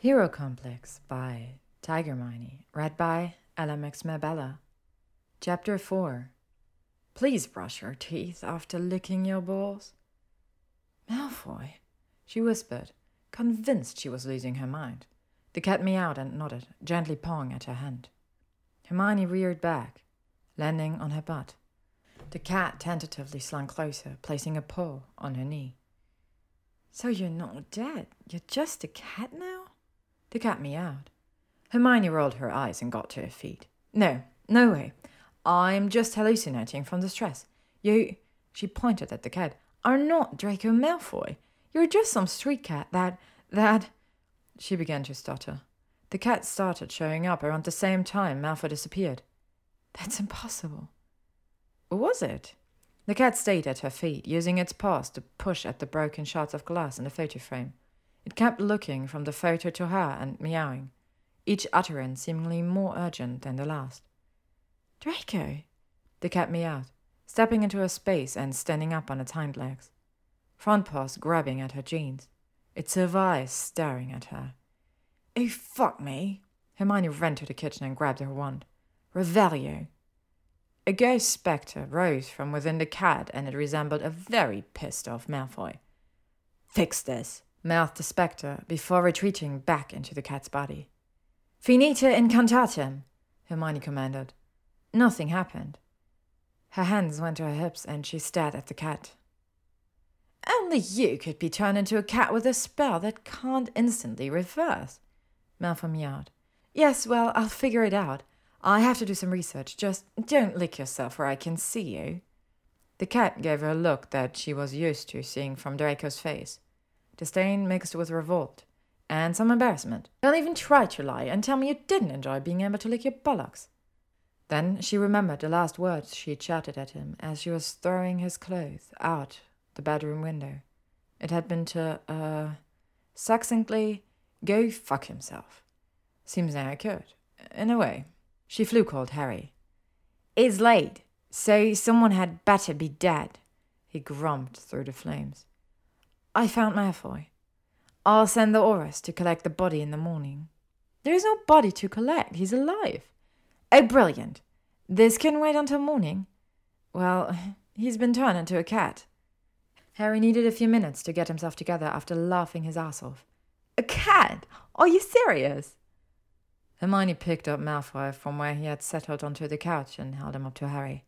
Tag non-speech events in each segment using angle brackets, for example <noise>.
Hero Complex by Tygermine, read by LMX Mabella. Chapter 4 Please brush your teeth after licking your balls. Malfoy, she whispered, convinced she was losing her mind. The cat meowed and nodded, gently pawing at her hand. Hermione reared back, landing on her butt. The cat tentatively slunk closer, placing a paw on her knee. So you're not dead. You're just a cat now? The cat meowed. Hermione rolled her eyes and got to her feet. No, no way. I'm just hallucinating from the stress. You, she pointed at the cat, are not Draco Malfoy. You're just some street cat that, that. She began to stutter. The cat started showing up around the same time Malfoy disappeared. That's impossible. Was it? The cat stayed at her feet, using its paws to push at the broken shards of glass in the photo frame. It kept looking from the photo to her and meowing, each utterance seemingly more urgent than the last. Draco! The cat meowed, stepping into her space and standing up on its hind legs, front paws grabbing at her jeans, its eyes staring at her. Oh, fuck me! Hermione ran to the kitchen and grabbed her wand. Revelio! A ghost spectre rose from within the cat, and it resembled a very pissed off Malfoy. Fix this, mouthed the spectre before retreating back into the cat's body. Finite Incantatem, Hermione commanded. Nothing happened. Her hands went to her hips and she stared at the cat. Only you could be turned into a cat with a spell that can't instantly reverse, Malfoy meowed. Yes, well, I'll figure it out. I have to do some research. Just don't lick yourself where I can see you. The cat gave her a look that she was used to seeing from Draco's face disdain mixed with revolt, and some embarrassment. Don't even try to lie and tell me you didn't enjoy being able to lick your bullocks. Then she remembered the last words she had shouted at him as she was throwing his clothes out the bedroom window. It had been to, uh, succinctly, go fuck himself. Seems now I could. In a way. She Floo called Harry. It's late, so someone had better be dead, he grumbled through the flames. I found Malfoy. I'll send the Aurors to collect the body in the morning. There is no body to collect. He's alive. Oh, brilliant. This can wait until morning. Well, <laughs> he's been turned into a cat. Harry needed a few minutes to get himself together after laughing his ass off. A cat? Are you serious? Hermione picked up Malfoy from where he had settled onto the couch and held him up to Harry.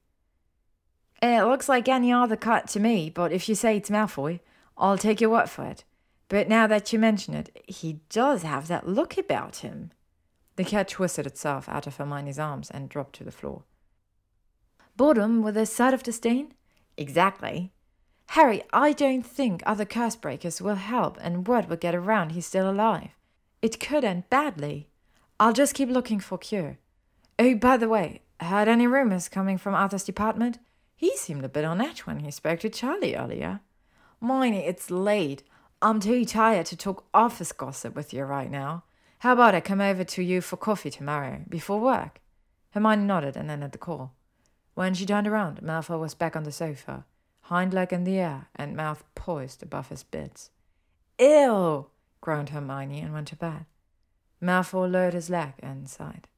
It looks like any other cat to me, but if you say it's Malfoy, I'll take your word for it. But now that you mention it, he does have that look about him. The cat twisted itself out of Hermione's arms and dropped to the floor. Boredom with a side of disdain? Exactly. Harry, I don't think other curse breakers will help and word will get around he's still alive. It could end badly. I'll just keep looking for cure. Oh, by the way, heard any rumors coming from Arthur's department? He seemed a bit on edge when he spoke to Charlie earlier. Mione, it's late. I'm too tired to talk office gossip with you right now. How about I come over to you for coffee tomorrow, before work? Hermione nodded and ended the call. When she turned around, Malfoy was back on the sofa, hind leg in the air and mouth poised above his bits. Ew! groaned Hermione and went to bed. Malfoy lowered his leg and sighed.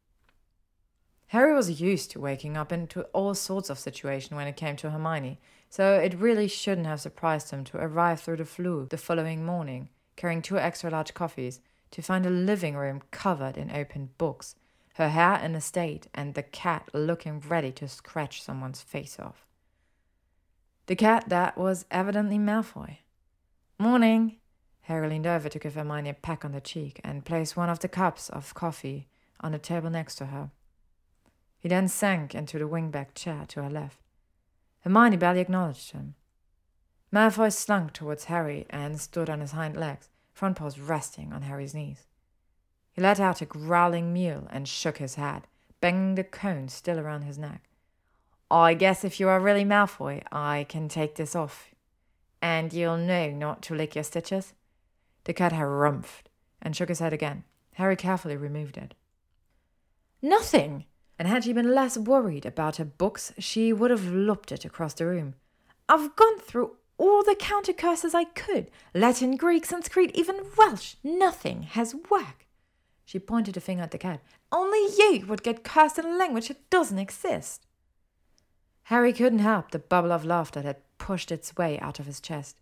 Harry was used to waking up into all sorts of situations when it came to Hermione, so it really shouldn't have surprised him to arrive through the Floo the following morning, carrying two extra large coffees, to find a living room covered in open books, her hair in a state, and the cat looking ready to scratch someone's face off. The cat that was evidently Malfoy. Morning! Harry leaned over to give Hermione a peck on the cheek and placed one of the cups of coffee on the table next to her. He then sank into the wingback chair to her left. Hermione barely acknowledged him. Malfoy slunk towards Harry and stood on his hind legs, front paws resting on Harry's knees. He let out a growling mew and shook his head, banging the cone still around his neck. I guess if you are really Malfoy, I can take this off. And you'll know not to lick your stitches? The cat harumphed and shook his head again. Harry carefully removed it. Nothing! And had she been less worried about her books, she would have lopped it across the room. I've gone through all the counter curses I could Latin, Greek, Sanskrit, even Welsh. Nothing has worked. She pointed a finger at the cat. Only you would get cursed in a language that doesn't exist. Harry couldn't help the bubble of laughter that pushed its way out of his chest.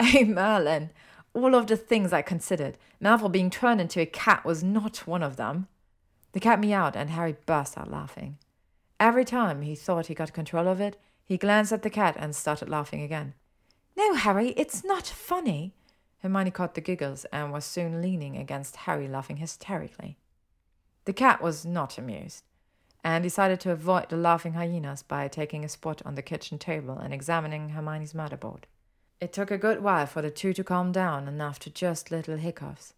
Hey, Merlin, all of the things I considered, Malfoy being turned into a cat was not one of them. The cat meowed, and Harry burst out laughing. Every time he thought he got control of it, he glanced at the cat and started laughing again. No, Harry, it's not funny. Hermione caught the giggles and was soon leaning against Harry, laughing hysterically. The cat was not amused, and decided to avoid the laughing hyenas by taking a spot on the kitchen table and examining Hermione's motherboard. It took a good while for the two to calm down enough to just little hiccups.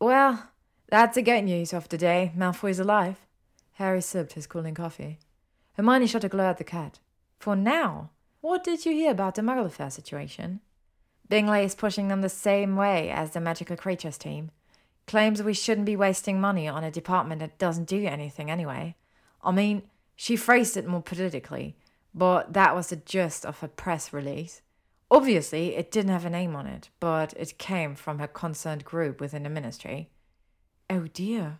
Well, that's the good news of the day. Malfoy's alive. Harry sipped his cooling coffee. Hermione shot a glare at the cat. For now, what did you hear about the Muggle Affair situation? Bingley is pushing them the same way as the Magical Creatures team. Claims we shouldn't be wasting money on a department that doesn't do anything anyway. I mean, she phrased it more politically, but that was the gist of her press release. Obviously, it didn't have a name on it, but it came from her concerned group within the ministry. Oh dear.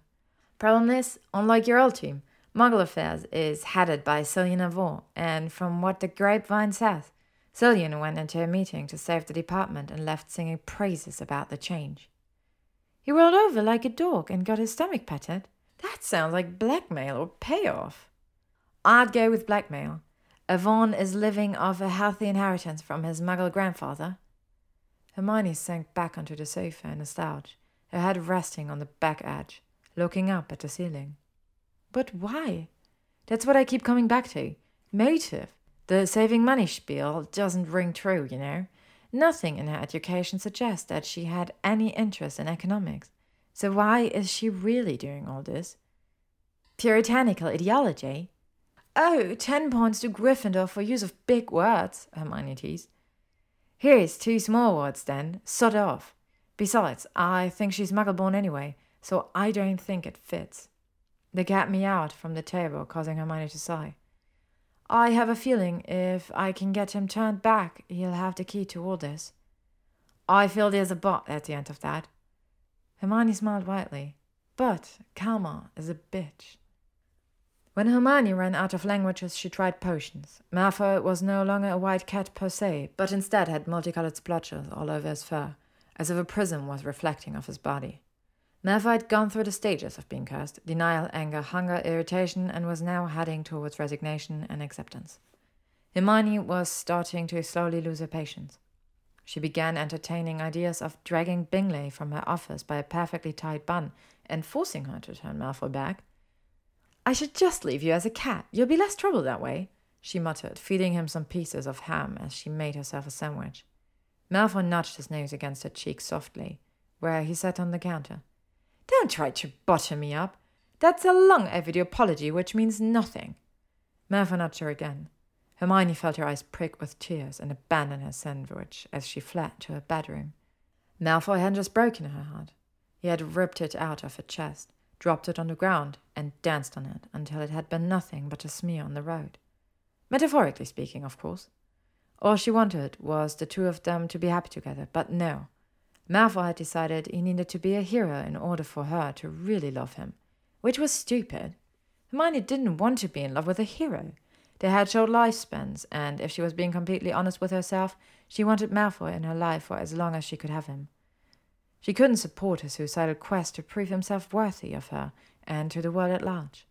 Problem is, unlike your old team, Muggle Affairs is headed by Cillian Avon, and from what the grapevine says, Cillian went into a meeting to save the department and left singing praises about the change. He rolled over like a dog and got his stomach patted. That sounds like blackmail or payoff. I'd go with blackmail. Avon is living off a healthy inheritance from his muggle grandfather. Hermione sank back onto the sofa in a slouch, her head resting on the back edge, looking up at the ceiling. But why? That's what I keep coming back to. Motive. The saving money spiel doesn't ring true, you know. Nothing in her education suggests that she had any interest in economics. So why is she really doing all this? Puritanical ideology? Oh, ten points to Gryffindor for use of big words, Hermione teased. Here's two small words then. Sod off. Besides, I think she's muggle-born anyway, so I don't think it fits. The me out from the table, causing Hermione to sigh. I have a feeling if I can get him turned back, he'll have the key to all this. I feel there's a but at the end of that. Hermione smiled widely. But Karma is a bitch. When Hermione ran out of languages, she tried potions. Malfoy was no longer a white cat per se, but instead had multicolored splotches all over his fur, as if a prism was reflecting off his body. Malfoy had gone through the stages of being cursed denial, anger, hunger, irritation, and was now heading towards resignation and acceptance. Hermione was starting to slowly lose her patience. She began entertaining ideas of dragging Bingley from her office by a perfectly tied bun and forcing her to turn Malfoy back. I should just leave you as a cat. You'll be less trouble that way, she muttered, feeding him some pieces of ham as she made herself a sandwich. Malfoy nudged his nose against her cheek softly, where he sat on the counter. Don't try to butter me up. That's a long overdue apology which means nothing. Malfoy nudged her again. Hermione felt her eyes prick with tears and abandoned her sandwich as she fled to her bedroom. Malfoy had just broken her heart. He had ripped it out of her chest, dropped it on the ground, and danced on it until it had been nothing but a smear on the road. Metaphorically speaking, of course. All she wanted was the two of them to be happy together, but no. Malfoy had decided he needed to be a hero in order for her to really love him, which was stupid. Hermione didn't want to be in love with a hero. They had short lifespans, and if she was being completely honest with herself, she wanted Malfoy in her life for as long as she could have him. She couldn't support his suicidal quest to prove himself worthy of her and to the world at large.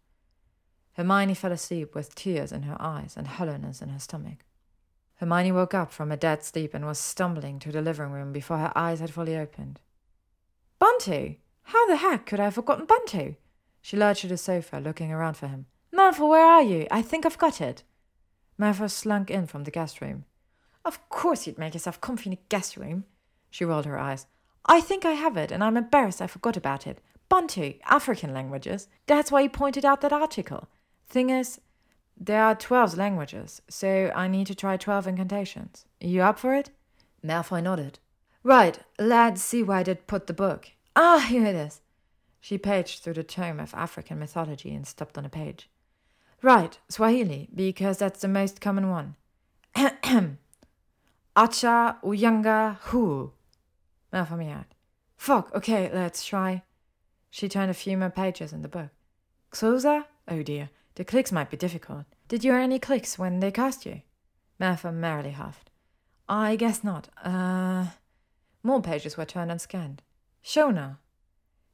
Hermione fell asleep with tears in her eyes and hollowness in her stomach. Hermione woke up from a dead sleep and was stumbling to the living room before her eyes had fully opened. Bantu! How the heck could I have forgotten Bantu? She lurched to the sofa, looking around for him. Malfoy, where are you? I think I've got it. Malfoy slunk in from the guest room. Of course you'd make yourself comfy in a guest room. She rolled her eyes. I think I have it, and I'm embarrassed I forgot about it. Bantu, African languages. That's why you pointed out that article. Thing is, there are 12 languages, so I need to try 12 incantations. You up for it? Malfoy nodded. Right, let's see where I did put the book. Ah, <laughs> here it is. She paged through the tome of African mythology and stopped on a page. Right, Swahili, because that's the most common one. Ahem. <clears throat> Acha Uyanga Hu. Malfoy meowed. Fuck, okay, let's try. She turned a few more pages in the book. Xhosa? Oh dear, the clicks might be difficult. Did you hear any clicks when they cast you? Martha merrily huffed. I guess not. Uh. More pages were turned and scanned. Shona.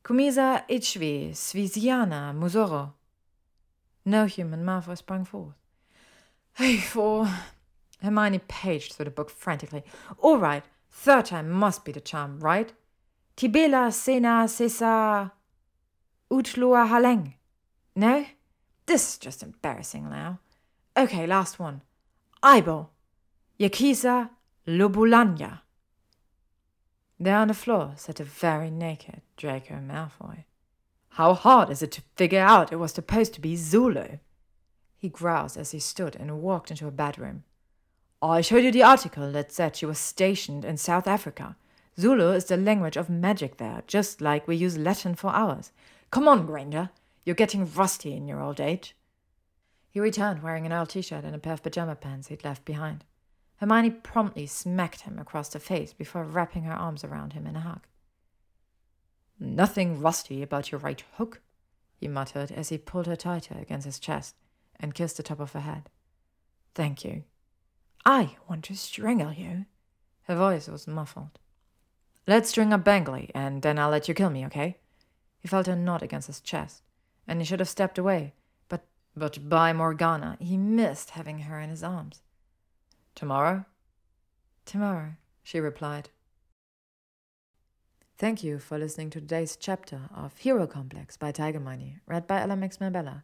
Kumisa Ichvi, Svisiana, Musoro. No human Malfoy sprang forth. Hey, for. Hermione paged through the book frantically. All right, third time must be the charm, right? Tibela Sena Sesa Utlua Haleng. No? This is just embarrassing now. Okay, last one. Aibo. Yakisa Lobulanya. There on the floor sat a very naked Draco Malfoy. How hard is it to figure out it was supposed to be Zulu? He growled as he stood and walked into a bedroom. I showed you the article that said she was stationed in South Africa. Zulu is the language of magic there, just like we use Latin for ours. Come on, Granger. You're getting rusty in your old age. He returned wearing an old t shirt and a pair of pajama pants he'd left behind. Hermione promptly smacked him across the face before wrapping her arms around him in a hug. Nothing rusty about your right hook, he muttered as he pulled her tighter against his chest and kissed the top of her head. Thank you. I want to strangle you. Her voice was muffled. Let's string up Bangley, and then I'll let you kill me, okay? He felt her nod against his chest, and he should have stepped away, but but by Morgana, he missed having her in his arms. Tomorrow? Tomorrow, she replied. Thank you for listening to today's chapter of Hero Complex by Tygermine, read by Ella Mabella.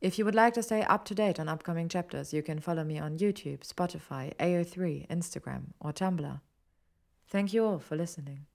If you would like to stay up to date on upcoming chapters, you can follow me on YouTube, Spotify, AO3, Instagram, or Tumblr. Thank you all for listening.